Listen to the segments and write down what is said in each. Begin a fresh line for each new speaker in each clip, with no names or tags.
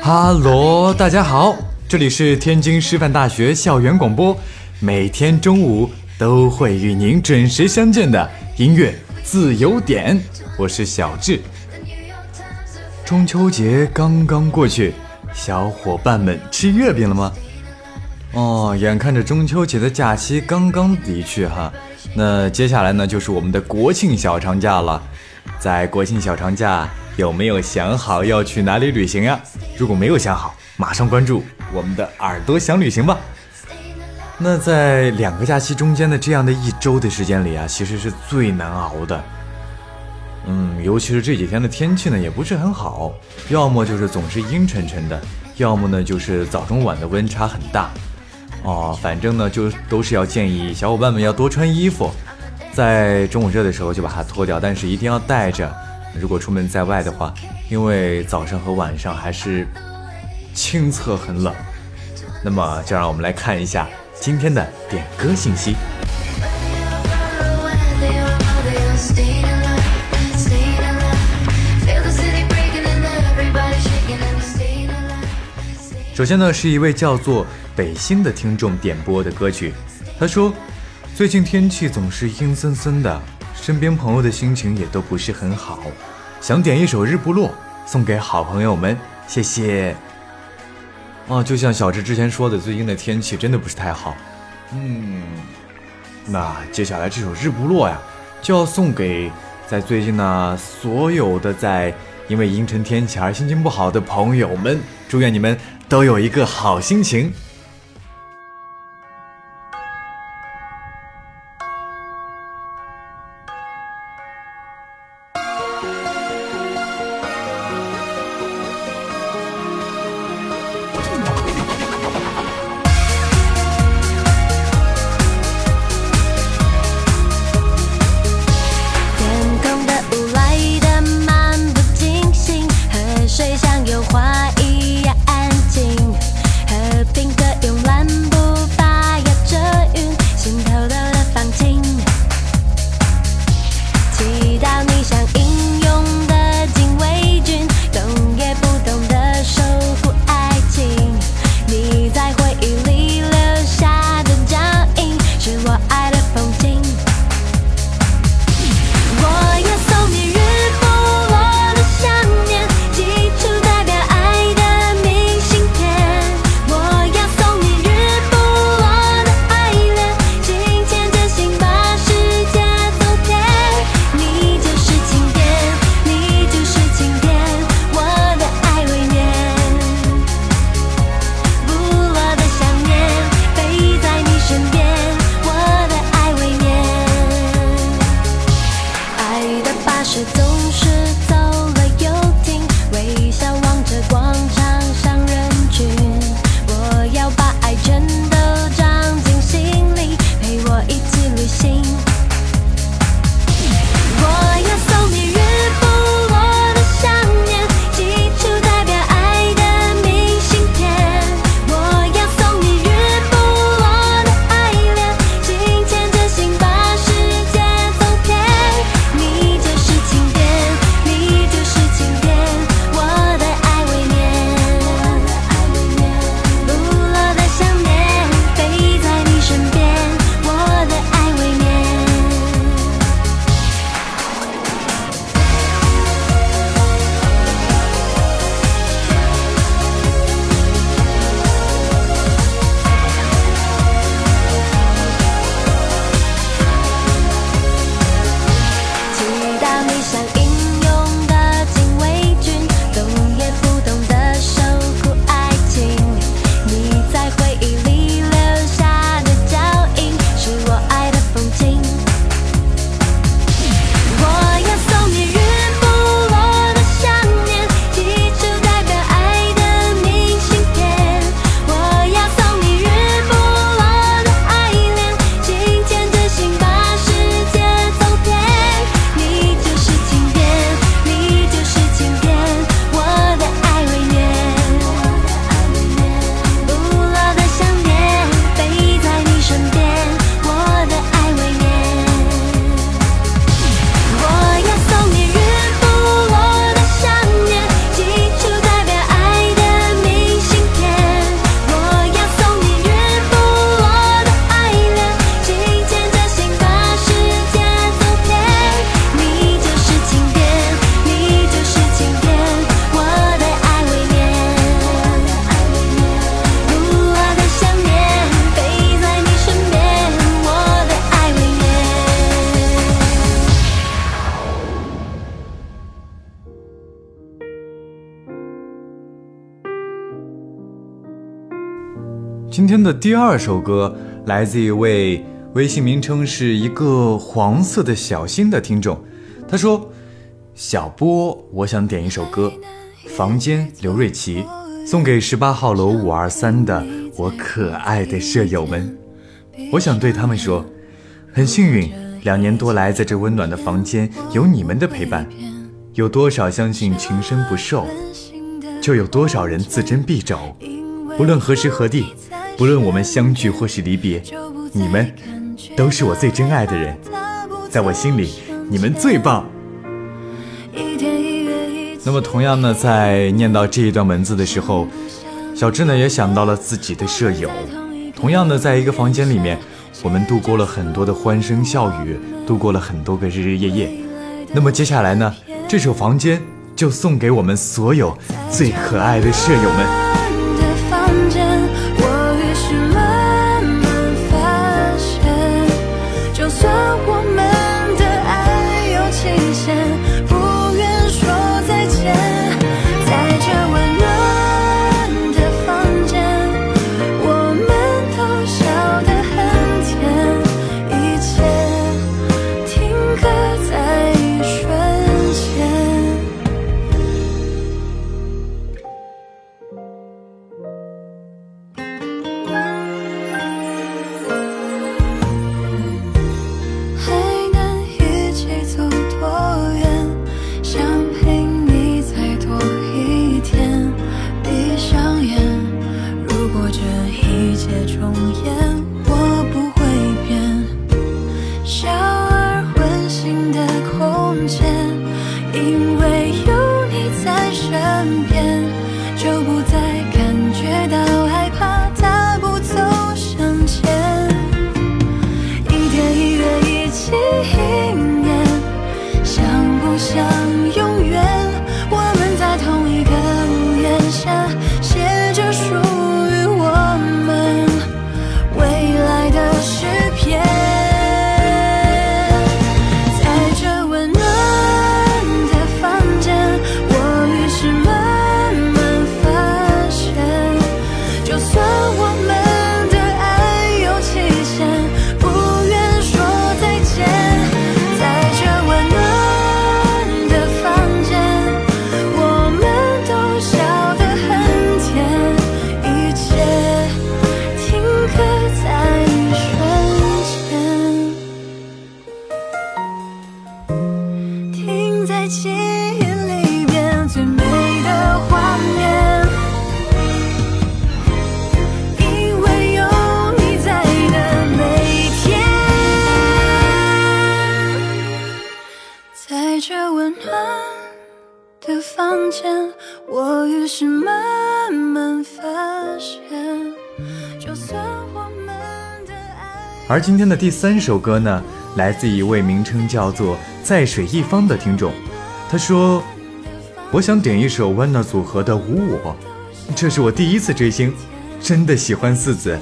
哈喽，大家好，这里是天津师范大学校园广播，每天中午都会与您准时相见的音乐自由点，我是小智。中秋节刚刚过去，小伙伴们吃月饼了吗？哦，眼看着中秋节的假期刚刚离去哈，那接下来呢就是我们的国庆小长假了。在国庆小长假有没有想好要去哪里旅行呀？如果没有想好，马上关注我们的耳朵想旅行吧。那在两个假期中间的这样的一周的时间里啊，其实是最难熬的。嗯，尤其是这几天的天气呢也不是很好，要么就是总是阴沉沉的，要么呢就是早中晚的温差很大。哦，反正呢，就都是要建议小伙伴们要多穿衣服，在中午热的时候就把它脱掉，但是一定要带着。如果出门在外的话，因为早上和晚上还是清澈很冷。那么，就让我们来看一下今天的点歌信息。首先呢，是一位叫做。北星的听众点播的歌曲，他说：“最近天气总是阴森森的，身边朋友的心情也都不是很好，想点一首《日不落》送给好朋友们，谢谢。”啊，就像小智之前说的，最近的天气真的不是太好。嗯，那接下来这首《日不落》呀，就要送给在最近呢所有的在因为阴沉天气而心情不好的朋友们，祝愿你们都有一个好心情。
有
花天的第二首歌来自一位微信名称是一个黄色的小心的听众，他说：“小波，我想点一首歌，《房间》刘瑞琦，送给十八号楼五二三的我可爱的舍友们。我想对他们说，很幸运，两年多来在这温暖的房间有你们的陪伴。有多少相信情深不寿，就有多少人自珍必肘。无论何时何地。”不论我们相聚或是离别，你们都是我最珍爱的人，在我心里，你们最棒。那么，同样呢，在念到这一段文字的时候，小智呢也想到了自己的舍友。同样的，在一个房间里面，我们度过了很多的欢声笑语，度过了很多个日日夜夜。那么接下来呢，这首《房间》就送给我们所有最可爱的舍友们。而今天的第三首歌呢，来自一位名称叫做“在水一方”的听众，他说：“我想点一首 Wanna 组合的《无我》，这是我第一次追星，真的喜欢四子，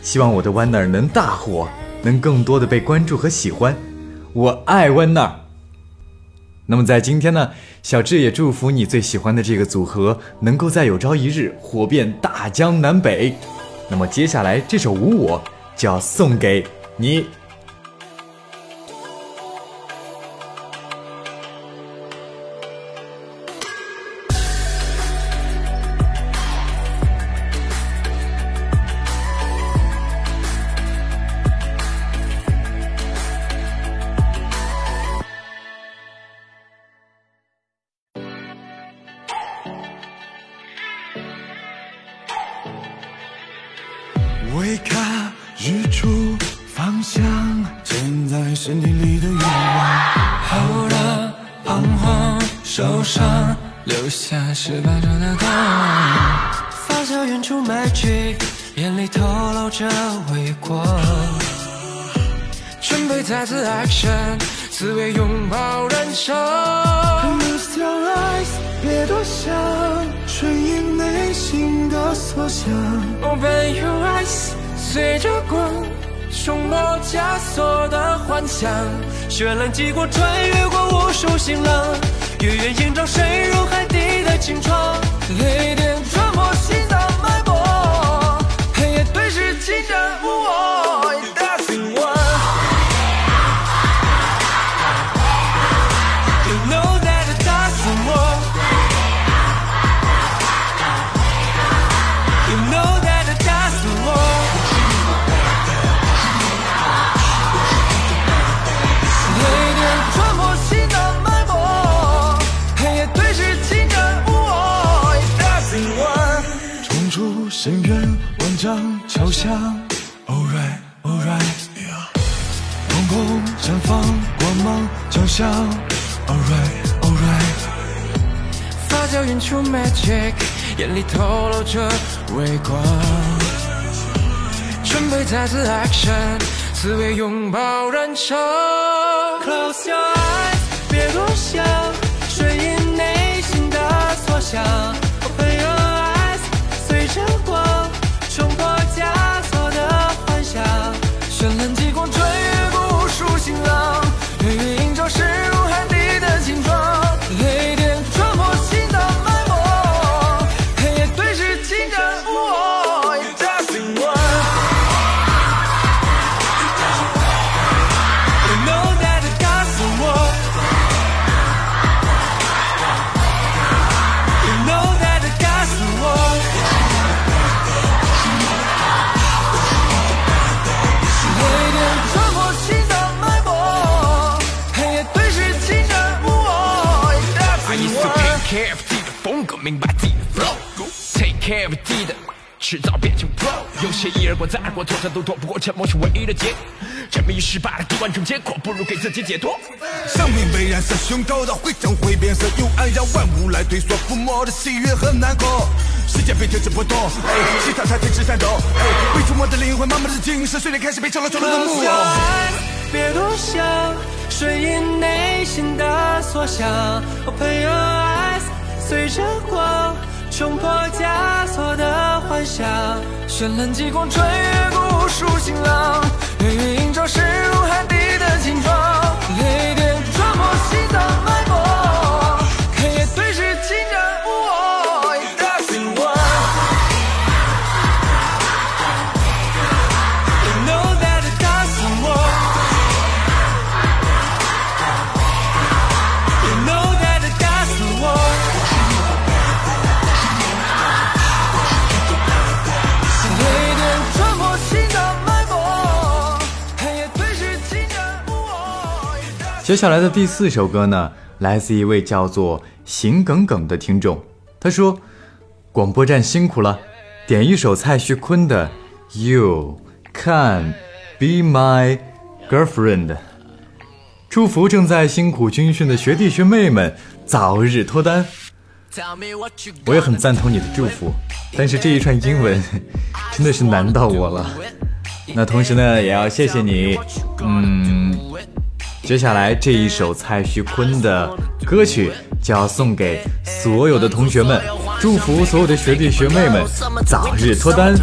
希望我的 Wanna 能大火，能更多的被关注和喜欢，我爱 Wanna。那么在今天呢，小智也祝福你最喜欢的这个组合能够在有朝一日火遍大江南北。那么接下来这首《无我》。”就要送给你。
日出方向，嵌在身体里的光，发酵远处埋去，眼里透露着微光。准备再次 action，思维拥抱燃烧。Close your eyes，别多想，顺应内心的所想。Open your eyes，随着光，冲破枷锁的幻想。绚烂激光穿越过无数行浪。月圆映照深入海底的清窗，雷电
深渊万丈敲响，Alright Alright，瞳孔绽放光芒交响 All right, All right
发酵演出 Magic，眼里透露着微光，准备再次 Action，思维拥抱燃烧，Close your eyes，别多想，顺应内心的所想。
一而过再而过，通常都躲不过沉默是唯一的结。沉迷于失败的读完成结果，不如给自己解脱。
生命被燃烧，胸口的灰烬会变色，幽暗让万物来退缩，抚摸的喜悦和难过。时间被停止波动，哎，心跳才停止颤抖，哎，被触摸的灵魂，慢慢的精神，瞬间开始被成了丑陋的木偶。
别多想，顺应内心的所想。Open your eyes。随着光冲破枷锁的幻想，绚烂极光穿越无数星浪，月影映照深入海底的金装，
接下来的第四首歌呢，来自一位叫做邢耿耿的听众。他说：“广播站辛苦了，点一首蔡徐坤的《You Can Be My Girlfriend》，祝福正在辛苦军训的学弟学妹们早日脱单。”我也很赞同你的祝福，但是这一串英文 真的是难到我了。那同时呢，也要谢谢你，嗯。接下来这一首蔡徐坤的歌曲就要送给所有的同学们，祝福所有的学弟学妹们早日脱单。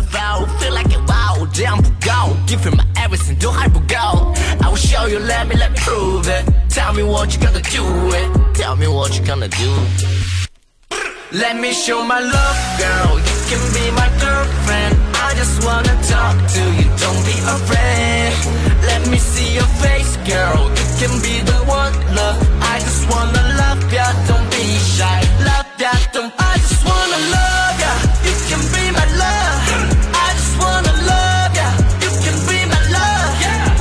Let me show my love, girl. You can be my girlfriend. I just wanna talk to you, don't be afraid Let me see your face, girl can be the one, love I just wanna love ya, don't be shy Love ya, don't I just wanna love ya You can be my love I just wanna love ya You can be my love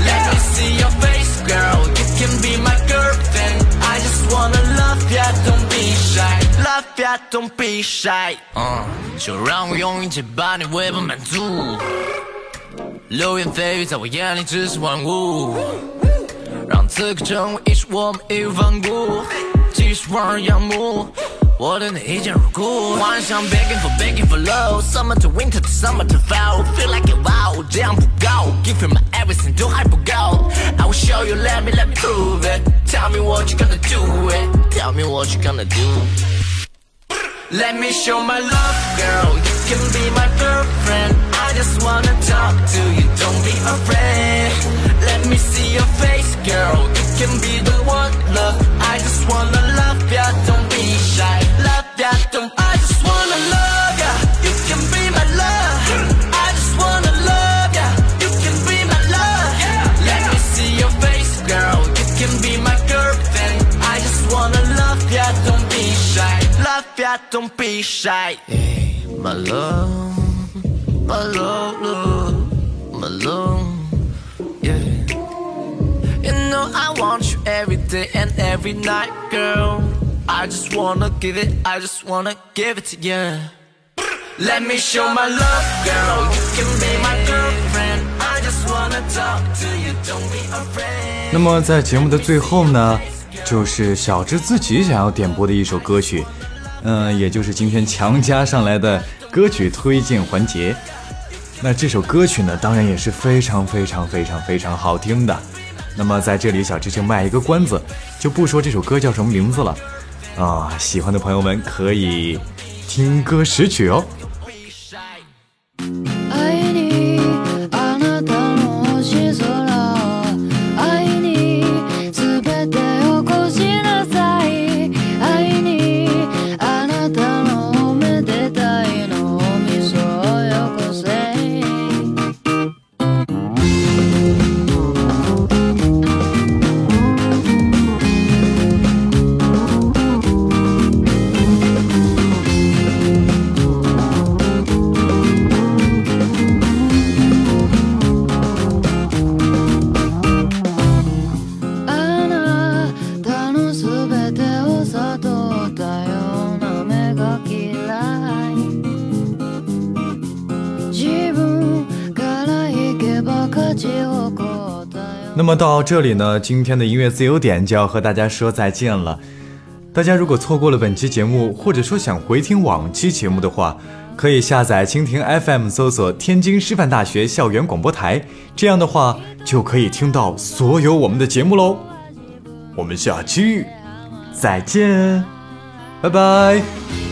Let me see your face, girl You can be my girlfriend I just wanna love ya, don't be shy Love ya, don't be shy uh. 就让我用一切把你喂饱满足，流言蜚语在我眼里只是玩物， 让此刻成为一首我们义无反顾，继续望而仰慕，我对你一见如故。幻想 begging for begging for love，summer to winter to summer to fall，feel like a wow，这样不够，give you my everything 都还不够，I will show you，let me，let me prove it，tell me what you gonna do it，tell me what you gonna do。Let me show my love, girl. You can be my girlfriend. I just wanna talk to you, don't be afraid. Let me see your face, girl. You can be the one, love. I just wanna love ya, don't be shy. Love ya, don't. I just wanna love ya. You can be my love. I just wanna love ya. You can be my love. Let me see your face, girl. You can be my girlfriend. I just wanna love ya, don't be shy. Love ya, don't be shy. Hey, my love, my love, love, my love, know I want you every day and every night, girl. I just wanna give it, I just wanna give it to you. Let me show my love, girl. You can be my girlfriend. I just wanna talk to you, don't be afraid.
那么在节目的最后呢，就是小智自己想要点播的一首歌曲，嗯，也就是今天强加上来的歌曲推荐环节。那这首歌曲呢，当然也是非常非常非常非常好听的。那么在这里，小智就卖一个关子，就不说这首歌叫什么名字了。啊，喜欢的朋友们可以听歌识曲哦。那么到这里呢，今天的音乐自由点就要和大家说再见了。大家如果错过了本期节目，或者说想回听往期节目的话，可以下载蜻蜓 FM，搜索天津师范大学校园广播台，这样的话就可以听到所有我们的节目喽。我们下期再见，拜拜。